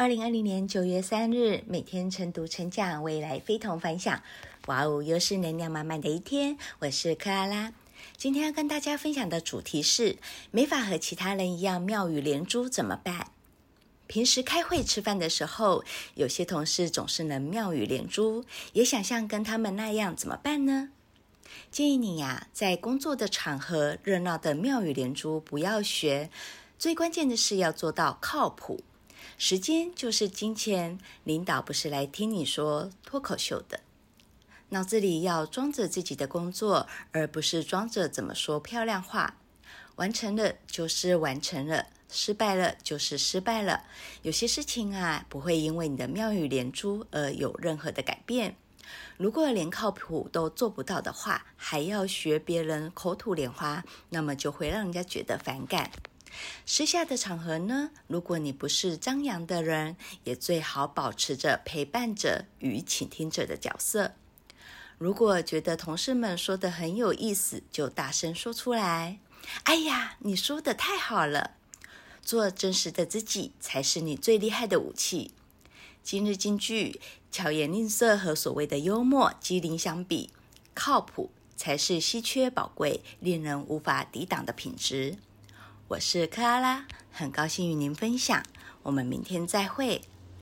二零二零年九月三日，每天晨读成长，未来非同凡响。哇哦，又是能量满满的一天。我是克拉拉，今天要跟大家分享的主题是：没法和其他人一样妙语连珠怎么办？平时开会吃饭的时候，有些同事总是能妙语连珠，也想像跟他们那样，怎么办呢？建议你呀，在工作的场合热闹的妙语连珠不要学，最关键的是要做到靠谱。时间就是金钱，领导不是来听你说脱口秀的。脑子里要装着自己的工作，而不是装着怎么说漂亮话。完成了就是完成了，失败了就是失败了。有些事情啊，不会因为你的妙语连珠而有任何的改变。如果连靠谱都做不到的话，还要学别人口吐莲花，那么就会让人家觉得反感。私下的场合呢，如果你不是张扬的人，也最好保持着陪伴者与倾听者的角色。如果觉得同事们说的很有意思，就大声说出来。哎呀，你说的太好了！做真实的自己才是你最厉害的武器。今日金句：巧言令色和所谓的幽默机灵相比，靠谱才是稀缺宝贵、令人无法抵挡的品质。我是克拉拉，很高兴与您分享。我们明天再会。